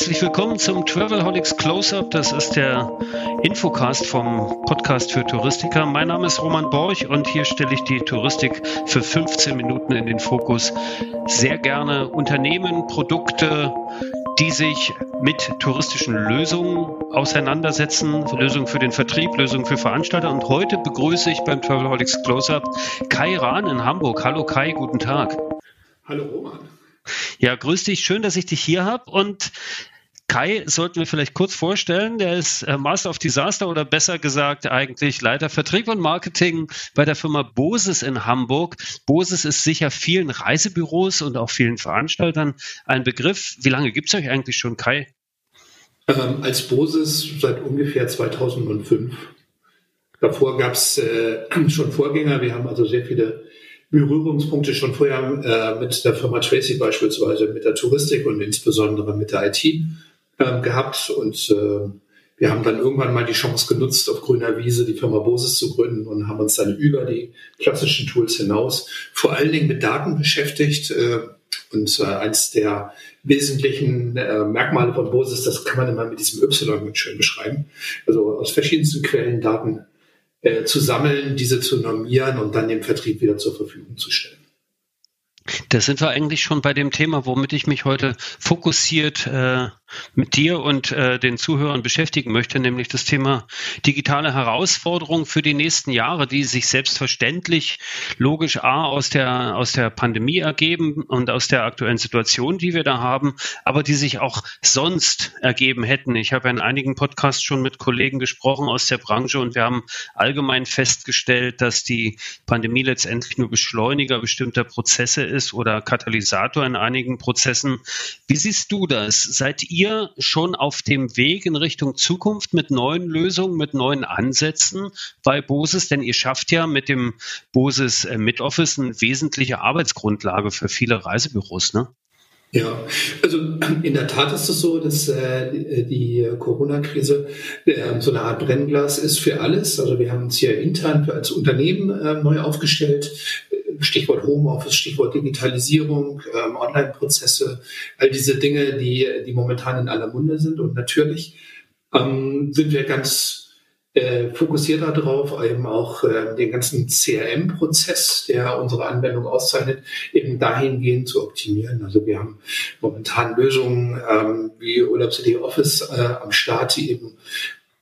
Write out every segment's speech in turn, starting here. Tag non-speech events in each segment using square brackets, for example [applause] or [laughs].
Herzlich willkommen zum Travelholics Close-Up. Das ist der Infocast vom Podcast für Touristiker. Mein Name ist Roman Borch und hier stelle ich die Touristik für 15 Minuten in den Fokus. Sehr gerne Unternehmen, Produkte, die sich mit touristischen Lösungen auseinandersetzen. Lösungen für den Vertrieb, Lösungen für Veranstalter. Und heute begrüße ich beim Travelholics Close-Up Kai Rahn in Hamburg. Hallo Kai, guten Tag. Hallo Roman. Ja, grüß dich. Schön, dass ich dich hier habe. Und Kai sollten wir vielleicht kurz vorstellen. Der ist äh, Master of Disaster oder besser gesagt eigentlich Leiter Vertrieb und Marketing bei der Firma Boses in Hamburg. Boses ist sicher vielen Reisebüros und auch vielen Veranstaltern ein Begriff. Wie lange gibt es euch eigentlich schon, Kai? Ähm, als Boses seit ungefähr 2005. Davor gab es äh, [clears throat] schon Vorgänger. Wir haben also sehr viele Berührungspunkte schon vorher äh, mit der Firma Tracy beispielsweise, mit der Touristik und insbesondere mit der IT äh, gehabt. Und äh, wir haben dann irgendwann mal die Chance genutzt, auf grüner Wiese die Firma Bosis zu gründen und haben uns dann über die klassischen Tools hinaus vor allen Dingen mit Daten beschäftigt. Äh, und äh, eins der wesentlichen äh, Merkmale von Bosis, das kann man immer mit diesem Y mit schön beschreiben. Also aus verschiedensten Quellen Daten äh, zu sammeln, diese zu normieren und dann dem Vertrieb wieder zur Verfügung zu stellen. Da sind wir eigentlich schon bei dem Thema, womit ich mich heute fokussiert äh, mit dir und äh, den Zuhörern beschäftigen möchte, nämlich das Thema digitale Herausforderungen für die nächsten Jahre, die sich selbstverständlich logisch A aus der, aus der Pandemie ergeben und aus der aktuellen Situation, die wir da haben, aber die sich auch sonst ergeben hätten. Ich habe in einigen Podcasts schon mit Kollegen gesprochen aus der Branche und wir haben allgemein festgestellt, dass die Pandemie letztendlich nur Beschleuniger bestimmter Prozesse ist oder Katalysator in einigen Prozessen. Wie siehst du das? Seid ihr ihr schon auf dem Weg in Richtung Zukunft mit neuen Lösungen, mit neuen Ansätzen bei Bosis? Denn ihr schafft ja mit dem Bosis äh, Mid-Office eine wesentliche Arbeitsgrundlage für viele Reisebüros, ne? Ja, also [clears throat] in der Tat ist es so, dass äh, die Corona-Krise äh, so eine Art Brennglas ist für alles. Also wir haben uns hier intern als Unternehmen äh, neu aufgestellt. Stichwort Homeoffice, Stichwort Digitalisierung, ähm, Online-Prozesse, all diese Dinge, die, die momentan in aller Munde sind. Und natürlich ähm, sind wir ganz äh, fokussiert darauf, eben auch äh, den ganzen CRM-Prozess, der unsere Anwendung auszeichnet, eben dahingehend zu optimieren. Also wir haben momentan Lösungen ähm, wie Urlaub-CD Office äh, am Start, die eben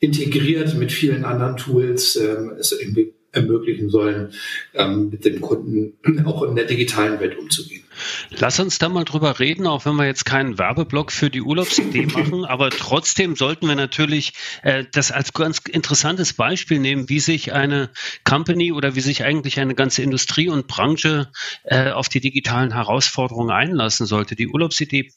integriert mit vielen anderen Tools ähm, es irgendwie ermöglichen sollen, ähm, mit dem Kunden auch in der digitalen Welt umzugehen. Lass uns da mal drüber reden, auch wenn wir jetzt keinen Werbeblock für die Urlaubsidee [laughs] machen, aber trotzdem sollten wir natürlich äh, das als ganz interessantes Beispiel nehmen, wie sich eine Company oder wie sich eigentlich eine ganze Industrie und Branche äh, auf die digitalen Herausforderungen einlassen sollte. Die Urlaubsidee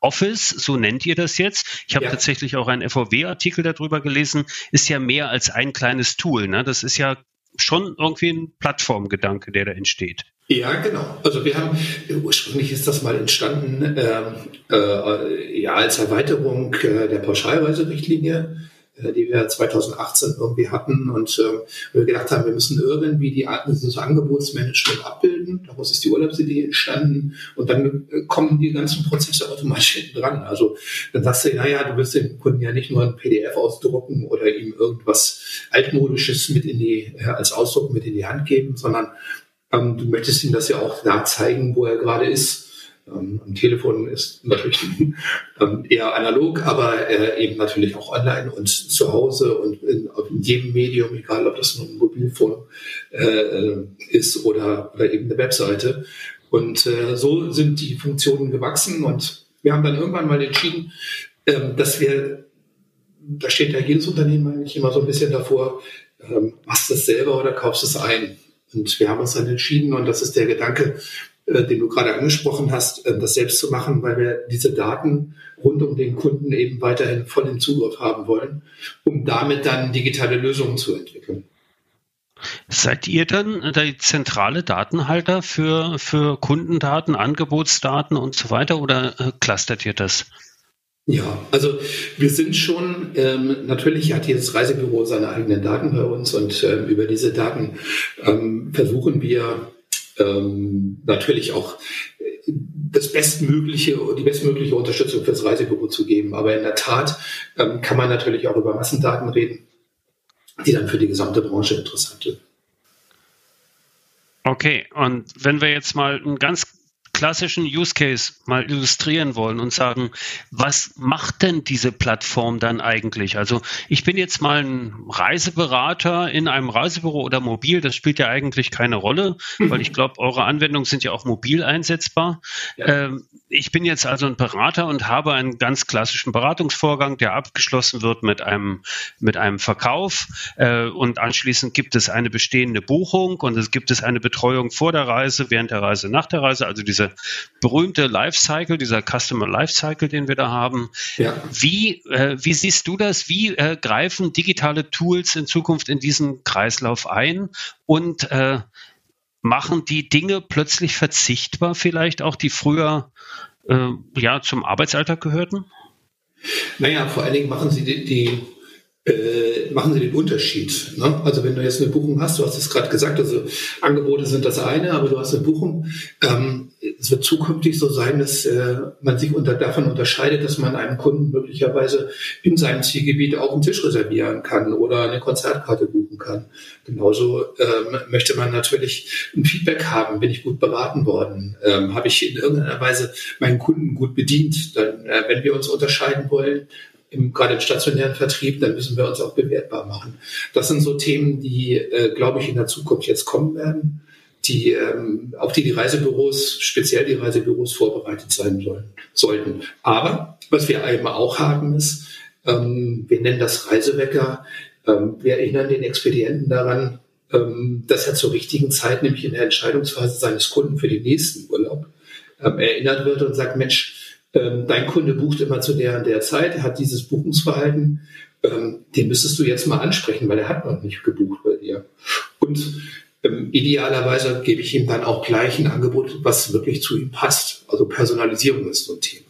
Office, so nennt ihr das jetzt. Ich habe ja. tatsächlich auch einen FOW-Artikel darüber gelesen, ist ja mehr als ein kleines Tool. Ne? Das ist ja schon irgendwie ein Plattformgedanke, der da entsteht. Ja, genau. Also wir haben, ursprünglich ist das mal entstanden ähm, äh, ja, als Erweiterung äh, der Pauschalreiserichtlinie die wir 2018 irgendwie hatten und äh, wir gedacht haben, wir müssen irgendwie die das Angebotsmanagement abbilden. Daraus ist die Urlaubsidee entstanden und dann äh, kommen die ganzen Prozesse automatisch hinten dran. Also dann sagst du, naja, du willst dem Kunden ja nicht nur ein PDF ausdrucken oder ihm irgendwas altmodisches mit in die äh, als Ausdruck mit in die Hand geben, sondern ähm, du möchtest ihm das ja auch da zeigen, wo er gerade ist ähm, am Telefon ist natürlich [laughs] ähm, eher analog, aber äh, eben natürlich auch online und zu Hause und in, in jedem Medium, egal ob das nur ein Mobilfon äh, ist oder, oder eben eine Webseite. Und äh, so sind die Funktionen gewachsen und wir haben dann irgendwann mal entschieden, ähm, dass wir, da steht ja jedes Unternehmen eigentlich immer so ein bisschen davor, ähm, machst du es selber oder kaufst es ein? Und wir haben uns dann entschieden, und das ist der Gedanke, den du gerade angesprochen hast, äh, das selbst zu machen, weil wir diese Daten rund um den Kunden eben weiterhin voll im Zugriff haben wollen, um damit dann digitale Lösungen zu entwickeln. Seid ihr dann der zentrale Datenhalter für, für Kundendaten, Angebotsdaten und so weiter oder äh, clustert ihr das? Ja, also wir sind schon, ähm, natürlich hat jedes Reisebüro seine eigenen Daten bei uns und ähm, über diese Daten ähm, versuchen wir ähm, natürlich auch äh, das bestmögliche, die bestmögliche Unterstützung fürs Reisebüro zu geben. Aber in der Tat ähm, kann man natürlich auch über Massendaten reden, die dann für die gesamte Branche interessant sind. Okay, und wenn wir jetzt mal ein ganz klassischen Use Case mal illustrieren wollen und sagen, was macht denn diese Plattform dann eigentlich? Also ich bin jetzt mal ein Reiseberater in einem Reisebüro oder mobil, das spielt ja eigentlich keine Rolle, mhm. weil ich glaube, eure Anwendungen sind ja auch mobil einsetzbar. Ja. Ähm, ich bin jetzt also ein Berater und habe einen ganz klassischen Beratungsvorgang, der abgeschlossen wird mit einem, mit einem Verkauf äh, und anschließend gibt es eine bestehende Buchung und es gibt es eine Betreuung vor der Reise, während der Reise, nach der Reise, also diese berühmte Lifecycle, dieser Customer Lifecycle, den wir da haben. Ja. Wie, äh, wie siehst du das? Wie äh, greifen digitale Tools in Zukunft in diesen Kreislauf ein und äh, machen die Dinge plötzlich verzichtbar, vielleicht auch, die früher äh, ja zum Arbeitsalltag gehörten? Naja, vor allen Dingen machen sie die, die äh, machen sie den Unterschied. Ne? Also wenn du jetzt eine Buchung hast, du hast es gerade gesagt, also Angebote sind das eine, aber du hast eine Buchung. Ähm, es wird zukünftig so sein, dass äh, man sich unter, davon unterscheidet, dass man einem Kunden möglicherweise in seinem Zielgebiet auch einen Tisch reservieren kann oder eine Konzertkarte buchen kann. Genauso ähm, möchte man natürlich ein Feedback haben, bin ich gut beraten worden, ähm, habe ich in irgendeiner Weise meinen Kunden gut bedient. Dann, äh, wenn wir uns unterscheiden wollen, im, gerade im stationären Vertrieb, dann müssen wir uns auch bewertbar machen. Das sind so Themen, die, äh, glaube ich, in der Zukunft jetzt kommen werden, die, ähm, auf die die Reisebüros, speziell die Reisebüros vorbereitet sein sollen, sollten. Aber was wir eben auch haben ist, ähm, wir nennen das Reisewecker. Ähm, wir erinnern den Expedienten daran, ähm, dass er zur richtigen Zeit, nämlich in der Entscheidungsphase seines Kunden für den nächsten Urlaub, ähm, erinnert wird und sagt, Mensch, ähm, dein Kunde bucht immer zu der und der Zeit, hat dieses Buchungsverhalten, ähm, den müsstest du jetzt mal ansprechen, weil er hat noch nicht gebucht bei dir. Und ähm, idealerweise gebe ich ihm dann auch gleich ein Angebot, was wirklich zu ihm passt. Also Personalisierung ist so ein Thema.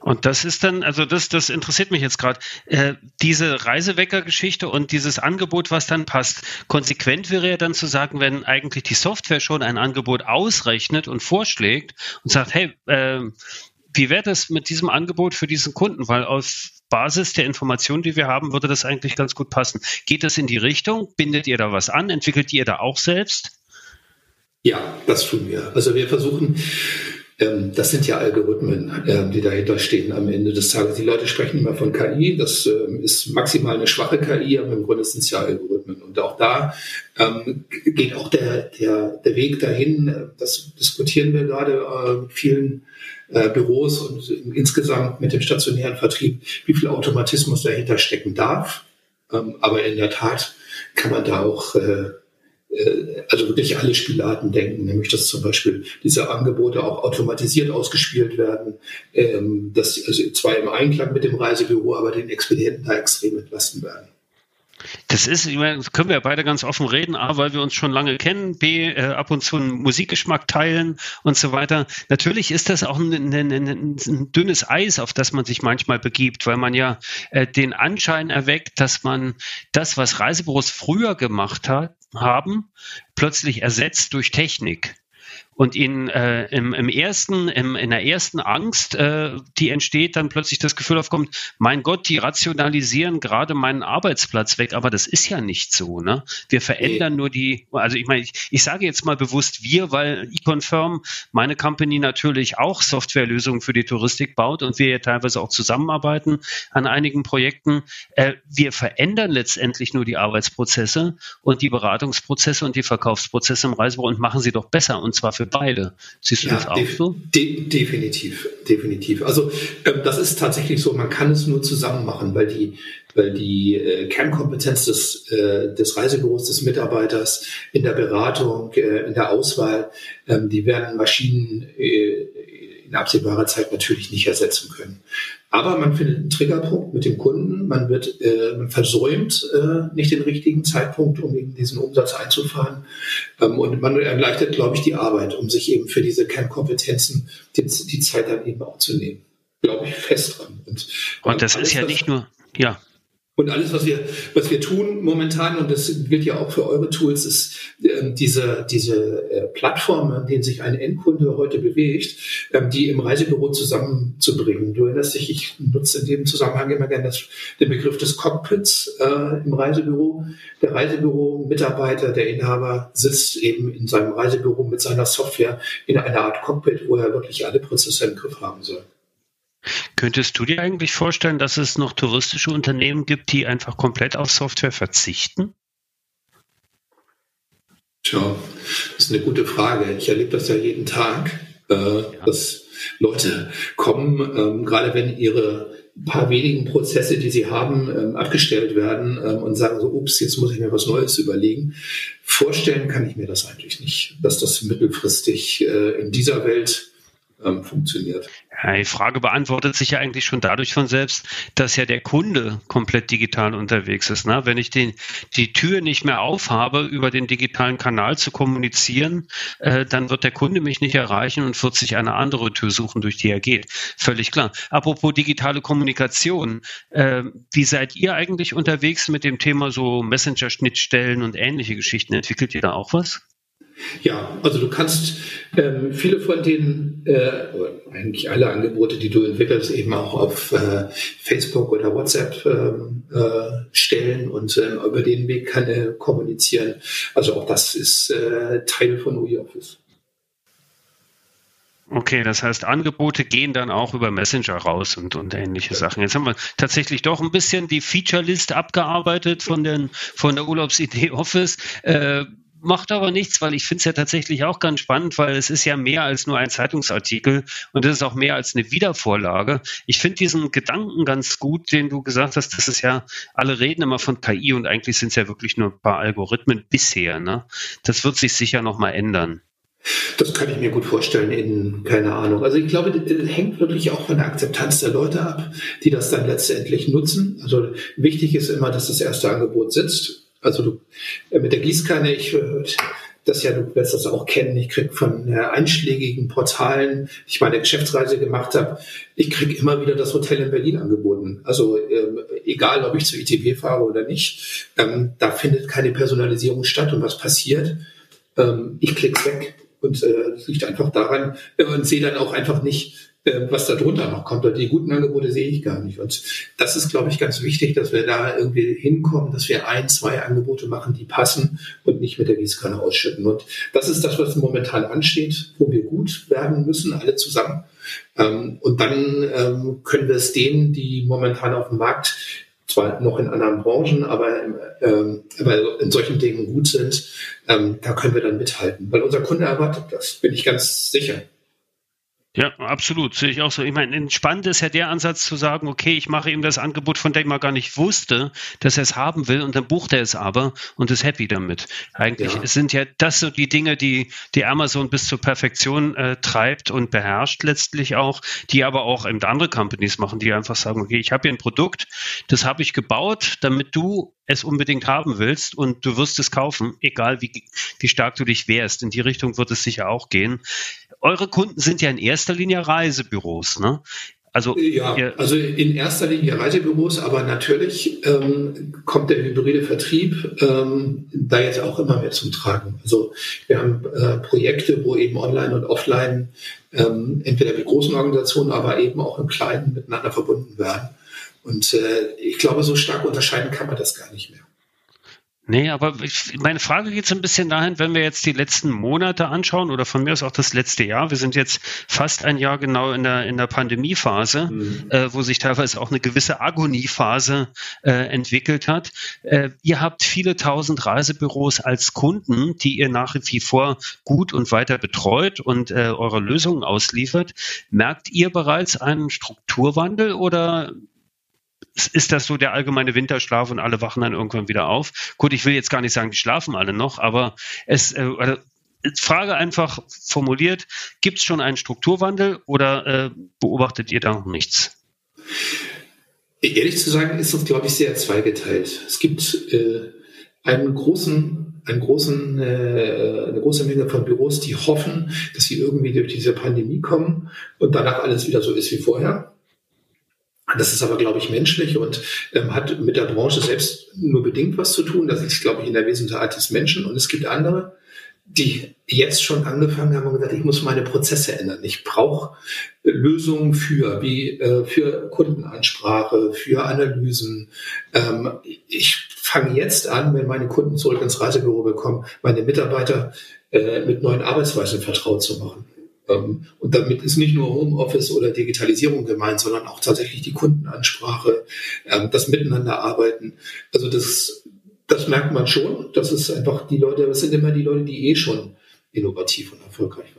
Und das ist dann, also das, das interessiert mich jetzt gerade, äh, diese Reisewecker-Geschichte und dieses Angebot, was dann passt. Konsequent wäre ja dann zu sagen, wenn eigentlich die Software schon ein Angebot ausrechnet und vorschlägt und sagt, hey, äh, wie wäre das mit diesem Angebot für diesen Kunden? Weil auf Basis der Informationen, die wir haben, würde das eigentlich ganz gut passen. Geht das in die Richtung? Bindet ihr da was an? Entwickelt ihr da auch selbst? Ja, das tun wir. Also wir versuchen, ähm, das sind ja Algorithmen, ähm, die dahinter stehen am Ende des Tages. Die Leute sprechen immer von KI, das ähm, ist maximal eine schwache KI, aber im Grunde sind es ja Algorithmen. Und auch da ähm, geht auch der, der, der Weg dahin, das diskutieren wir gerade äh, vielen äh, Büros und insgesamt mit dem stationären Vertrieb, wie viel Automatismus dahinter stecken darf. Ähm, aber in der Tat kann man da auch äh, äh, also wirklich alle Spielarten denken, nämlich dass zum Beispiel diese Angebote auch automatisiert ausgespielt werden, ähm, dass also zwar im Einklang mit dem Reisebüro, aber den Expedienten da extrem entlasten werden. Das ist, ich meine, das können wir ja beide ganz offen reden, A, weil wir uns schon lange kennen, B, äh, ab und zu einen Musikgeschmack teilen und so weiter. Natürlich ist das auch ein, ein, ein, ein, dünnes Eis, auf das man sich manchmal begibt, weil man ja äh, den Anschein erweckt, dass man das, was Reisebüros früher gemacht hat, haben, plötzlich ersetzt durch Technik und ihnen äh, im, im ersten, im, in der ersten Angst, äh, die entsteht, dann plötzlich das Gefühl aufkommt, mein Gott, die rationalisieren gerade meinen Arbeitsplatz weg, aber das ist ja nicht so, ne? Wir verändern nur die, also ich meine, ich, ich sage jetzt mal bewusst wir, weil eConfirm, meine Company natürlich auch Softwarelösungen für die Touristik baut und wir ja teilweise auch zusammenarbeiten an einigen Projekten. Äh, wir verändern letztendlich nur die Arbeitsprozesse und die Beratungsprozesse und die Verkaufsprozesse im Reisebüro und machen sie doch besser und zwar für beide. Siehst du ja, das auch so? De definitiv, definitiv. Also ähm, das ist tatsächlich so, man kann es nur zusammen machen, weil die, weil die äh, Kernkompetenz des, äh, des Reisebüros, des Mitarbeiters in der Beratung, äh, in der Auswahl, ähm, die werden Maschinen äh, in absehbarer Zeit natürlich nicht ersetzen können. Aber man findet einen Triggerpunkt mit dem Kunden, man wird, äh, man versäumt äh, nicht den richtigen Zeitpunkt, um eben diesen Umsatz einzufahren. Ähm, und man erleichtert, glaube ich, die Arbeit, um sich eben für diese Kernkompetenzen die, die Zeit dann eben auch zu nehmen. Glaube ich fest dran. Und, und das ist ja nicht nur, ja. Und alles, was wir, was wir tun momentan, und das gilt ja auch für eure Tools, ist äh, diese, diese äh, Plattform, an denen sich ein Endkunde heute bewegt, äh, die im Reisebüro zusammenzubringen. Du erinnerst dich, ich nutze in dem Zusammenhang immer gerne das, den Begriff des Cockpits äh, im Reisebüro. Der Reisebüro-Mitarbeiter, der Inhaber, sitzt eben in seinem Reisebüro mit seiner Software in einer Art Cockpit, wo er wirklich alle Prozesse im Griff haben soll. Könntest du dir eigentlich vorstellen, dass es noch touristische Unternehmen gibt, die einfach komplett auf Software verzichten? Tja, das ist eine gute Frage. Ich erlebe das ja jeden Tag, äh, ja. dass Leute kommen, ähm, gerade wenn ihre paar wenigen Prozesse, die sie haben, ähm, abgestellt werden ähm, und sagen so, ups, jetzt muss ich mir was Neues überlegen. Vorstellen kann ich mir das eigentlich nicht, dass das mittelfristig äh, in dieser Welt ähm, funktioniert. Ja, die Frage beantwortet sich ja eigentlich schon dadurch von selbst, dass ja der Kunde komplett digital unterwegs ist. Ne? Wenn ich den, die Tür nicht mehr aufhabe, über den digitalen Kanal zu kommunizieren, äh, dann wird der Kunde mich nicht erreichen und wird sich eine andere Tür suchen, durch die er geht. Völlig klar. Apropos digitale Kommunikation, äh, wie seid ihr eigentlich unterwegs mit dem Thema so Messenger-Schnittstellen und ähnliche Geschichten? Entwickelt ihr da auch was? Ja, also du kannst ähm, viele von den, äh, eigentlich alle Angebote, die du entwickelst, eben auch auf äh, Facebook oder WhatsApp ähm, äh, stellen und ähm, über den Weg kann er kommunizieren. Also auch das ist äh, Teil von UI Office. Okay, das heißt, Angebote gehen dann auch über Messenger raus und, und ähnliche Sachen. Jetzt haben wir tatsächlich doch ein bisschen die Feature-List abgearbeitet von, den, von der Urlaubsidee Office. Äh, macht aber nichts, weil ich finde es ja tatsächlich auch ganz spannend, weil es ist ja mehr als nur ein Zeitungsartikel und es ist auch mehr als eine Wiedervorlage. Ich finde diesen Gedanken ganz gut, den du gesagt hast, das ist ja, alle reden immer von KI und eigentlich sind es ja wirklich nur ein paar Algorithmen bisher. Ne? Das wird sich sicher nochmal ändern. Das kann ich mir gut vorstellen in, keine Ahnung. Also ich glaube, das hängt wirklich auch von der Akzeptanz der Leute ab, die das dann letztendlich nutzen. Also wichtig ist immer, dass das erste Angebot sitzt also du, äh, mit der Gießkanne, ich äh, das ja, du wirst das auch kennen, ich krieg von äh, einschlägigen Portalen, ich meine Geschäftsreise gemacht habe, ich krieg immer wieder das Hotel in Berlin angeboten. Also ähm, egal, ob ich zur ITB fahre oder nicht, ähm, da findet keine Personalisierung statt. Und was passiert? Ähm, ich klick's weg. Und äh, das liegt einfach daran äh, und sehe dann auch einfach nicht, äh, was da drunter noch kommt. Die guten Angebote sehe ich gar nicht. Und das ist, glaube ich, ganz wichtig, dass wir da irgendwie hinkommen, dass wir ein, zwei Angebote machen, die passen und nicht mit der Gießkanne ausschütten. Und das ist das, was momentan ansteht, wo wir gut werden müssen, alle zusammen. Ähm, und dann ähm, können wir es denen, die momentan auf dem Markt zwar noch in anderen Branchen, aber, ähm, aber in solchen Dingen gut sind, ähm, da können wir dann mithalten. Weil unser Kunde erwartet das, bin ich ganz sicher. Ja, absolut. Sehe ich auch so. Ich meine, entspannend ist ja der Ansatz zu sagen, okay, ich mache ihm das Angebot, von dem er gar nicht wusste, dass er es haben will und dann bucht er es aber und ist happy damit. Eigentlich ja. sind ja das so die Dinge, die, die Amazon bis zur Perfektion äh, treibt und beherrscht letztlich auch, die aber auch eben andere Companies machen, die einfach sagen, okay, ich habe hier ein Produkt, das habe ich gebaut, damit du es unbedingt haben willst und du wirst es kaufen, egal wie, wie stark du dich wehrst. In die Richtung wird es sicher auch gehen. Eure Kunden sind ja in erster Linie Reisebüros, ne? Also, ja, also in erster Linie Reisebüros, aber natürlich ähm, kommt der hybride Vertrieb ähm, da jetzt auch immer mehr zum Tragen. Also wir haben äh, Projekte, wo eben online und offline ähm, entweder mit großen Organisationen, aber eben auch im Kleinen miteinander verbunden werden. Und äh, ich glaube, so stark unterscheiden kann man das gar nicht mehr. Nee, aber ich, meine Frage geht so ein bisschen dahin, wenn wir jetzt die letzten Monate anschauen oder von mir aus auch das letzte Jahr. Wir sind jetzt fast ein Jahr genau in der, in der Pandemiephase, mhm. äh, wo sich teilweise auch eine gewisse Agoniephase äh, entwickelt hat. Äh, ihr habt viele tausend Reisebüros als Kunden, die ihr nach wie vor gut und weiter betreut und äh, eure Lösungen ausliefert. Merkt ihr bereits einen Strukturwandel oder ist das so der allgemeine Winterschlaf und alle wachen dann irgendwann wieder auf. Gut, ich will jetzt gar nicht sagen, die schlafen alle noch, aber es, äh, Frage einfach formuliert, gibt es schon einen Strukturwandel oder äh, beobachtet ihr da noch nichts? Ehrlich zu sagen, ist das, glaube ich, sehr zweigeteilt. Es gibt äh, einen großen, einen großen, äh, eine große Menge von Büros, die hoffen, dass sie irgendwie durch diese Pandemie kommen und danach alles wieder so ist wie vorher. Das ist aber, glaube ich, menschlich und ähm, hat mit der Branche selbst nur bedingt was zu tun. Das ist, glaube ich, in der Wesentlichkeit des Menschen. Und es gibt andere, die jetzt schon angefangen haben und gesagt, ich muss meine Prozesse ändern. Ich brauche Lösungen für, wie äh, für Kundenansprache, für Analysen. Ähm, ich fange jetzt an, wenn meine Kunden zurück ins Reisebüro bekommen, meine Mitarbeiter äh, mit neuen Arbeitsweisen vertraut zu machen. Ähm, und damit ist nicht nur Homeoffice oder Digitalisierung gemeint, sondern auch tatsächlich die Kundenansprache, ähm, das Miteinanderarbeiten. Also das das merkt man schon. Das ist einfach die Leute, das sind immer die Leute, die eh schon innovativ und erfolgreich waren.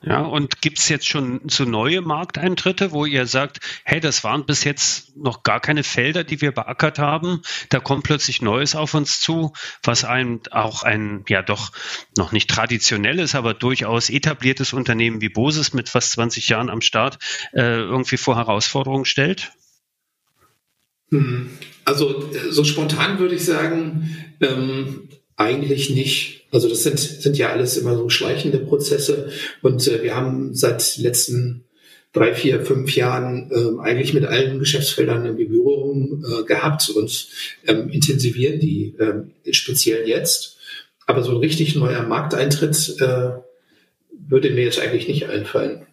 Ja, und gibt es jetzt schon so neue Markteintritte, wo ihr sagt, hey, das waren bis jetzt noch gar keine Felder, die wir beackert haben. Da kommt plötzlich Neues auf uns zu, was ein auch ein ja doch noch nicht traditionelles, aber durchaus etabliertes Unternehmen wie Boses mit fast 20 Jahren am Start äh, irgendwie vor Herausforderungen stellt? Hm. Also so spontan würde ich sagen, ähm, eigentlich nicht. Also das sind, sind ja alles immer so schleichende Prozesse und äh, wir haben seit letzten drei, vier, fünf Jahren ähm, eigentlich mit allen Geschäftsfeldern irgendwie Berührung äh, gehabt und ähm, intensivieren die ähm, speziell jetzt. Aber so ein richtig neuer Markteintritt äh, würde mir jetzt eigentlich nicht einfallen.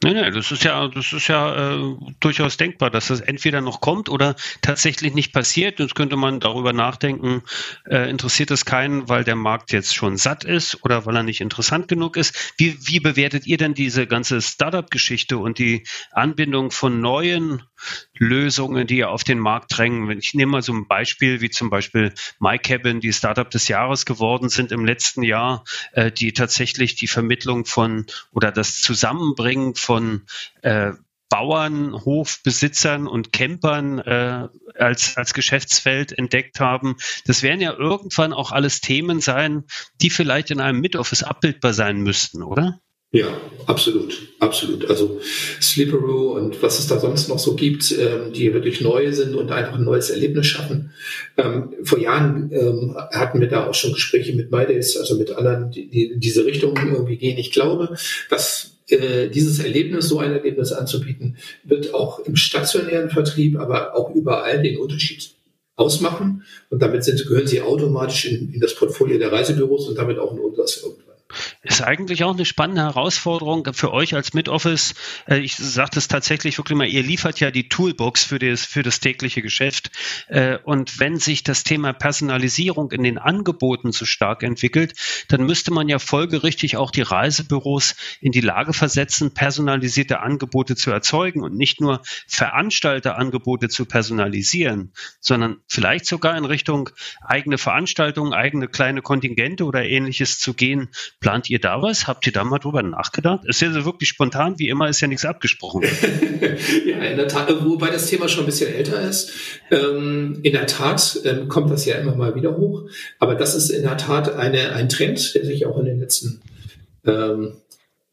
Nein, nein, das ist ja, das ist ja äh, durchaus denkbar, dass das entweder noch kommt oder tatsächlich nicht passiert. Jetzt könnte man darüber nachdenken, äh, interessiert es keinen, weil der Markt jetzt schon satt ist oder weil er nicht interessant genug ist. Wie, wie bewertet ihr denn diese ganze Startup-Geschichte und die Anbindung von neuen Lösungen, die auf den Markt drängen? Ich nehme mal so ein Beispiel wie zum Beispiel MyCabin, die Startup des Jahres geworden sind im letzten Jahr, äh, die tatsächlich die Vermittlung von oder das Zusammenbringen von äh, Bauern, Hofbesitzern und Campern äh, als, als Geschäftsfeld entdeckt haben. Das werden ja irgendwann auch alles Themen sein, die vielleicht in einem Mid-Office abbildbar sein müssten, oder? Ja, absolut, absolut. Also Sleeperoo und was es da sonst noch so gibt, ähm, die wirklich neu sind und einfach ein neues Erlebnis schaffen. Ähm, vor Jahren ähm, hatten wir da auch schon Gespräche mit MyDays, also mit anderen, die, die in diese Richtung irgendwie gehen. Ich glaube, dass äh, dieses Erlebnis, so ein Erlebnis anzubieten, wird auch im stationären Vertrieb, aber auch überall den Unterschied ausmachen. Und damit sind, gehören sie automatisch in, in das Portfolio der Reisebüros und damit auch in unseres irgendwann. Ist eigentlich auch eine spannende Herausforderung für euch als Mid-Office. Äh, ich sage das tatsächlich wirklich mal, ihr liefert ja die Toolbox für das, für das tägliche Geschäft. Äh, und wenn sich das Thema Personalisierung in den Angeboten so stark entwickelt, dann müsste man ja folgerichtig auch die Reisebüros in die Lage versetzen, personalisierte Angebote zu erzeugen und nicht nur Veranstalterangebote zu personalisieren, sondern vielleicht sogar in Richtung eigene Veranstaltungen, eigene kleine Kontingente oder ähnliches zu gehen, Plant ihr da was? Habt ihr da mal drüber nachgedacht? Ist ja so wirklich spontan, wie immer ist ja nichts abgesprochen. [laughs] ja, in der Tat, wobei das Thema schon ein bisschen älter ist. Ähm, in der Tat ähm, kommt das ja immer mal wieder hoch. Aber das ist in der Tat eine, ein Trend, der sich auch in den letzten ähm,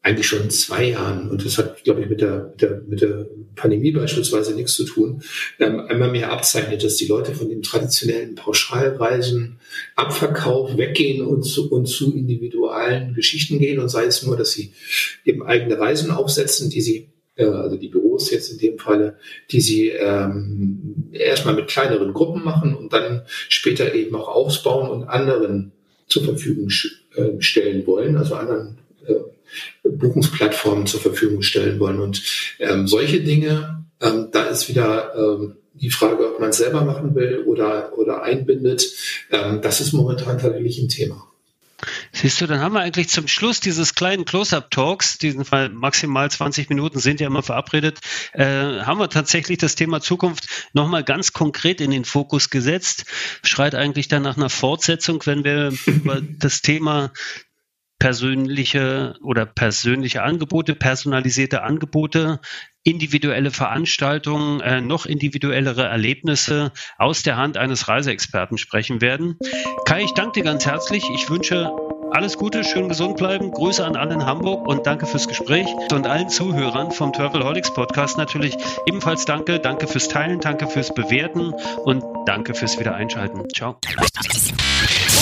eigentlich schon zwei Jahren, und das hat, glaube ich, mit der, mit der, mit der Pandemie beispielsweise nichts zu tun, ähm, einmal mehr abzeichnet, dass die Leute von dem traditionellen Pauschalreisen, Abverkauf weggehen und zu, und zu individuellen Geschichten gehen. Und sei es nur, dass sie eben eigene Reisen aufsetzen, die sie äh, also die Büros jetzt in dem Falle, die sie ähm, erstmal mit kleineren Gruppen machen und dann später eben auch ausbauen und anderen zur Verfügung äh, stellen wollen, also anderen Buchungsplattformen zur Verfügung stellen wollen. Und ähm, solche Dinge, ähm, da ist wieder ähm, die Frage, ob man es selber machen will oder, oder einbindet. Ähm, das ist momentan tatsächlich ein Thema. Siehst du, dann haben wir eigentlich zum Schluss dieses kleinen Close-Up-Talks, diesen Fall maximal 20 Minuten sind ja immer verabredet, äh, haben wir tatsächlich das Thema Zukunft nochmal ganz konkret in den Fokus gesetzt. Schreit eigentlich dann nach einer Fortsetzung, wenn wir über das Thema persönliche oder persönliche Angebote, personalisierte Angebote, individuelle Veranstaltungen, äh, noch individuellere Erlebnisse aus der Hand eines Reiseexperten sprechen werden. Kai, ich danke dir ganz herzlich. Ich wünsche Alles Gute, schön gesund bleiben. Grüße an alle in Hamburg und danke fürs Gespräch. Und allen Zuhörern vom Travelholics Podcast natürlich ebenfalls danke. Danke fürs Teilen, danke fürs Bewerten und danke fürs Wiedereinschalten. Ciao.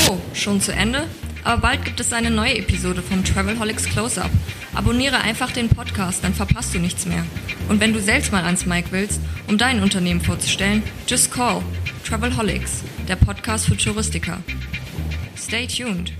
Oh, schon zu Ende? Aber bald gibt es eine neue Episode vom Travelholics Close-Up. Abonniere einfach den Podcast, dann verpasst du nichts mehr. Und wenn du selbst mal ans Mic willst, um dein Unternehmen vorzustellen, just call Travelholics, der Podcast für Touristiker. Stay tuned.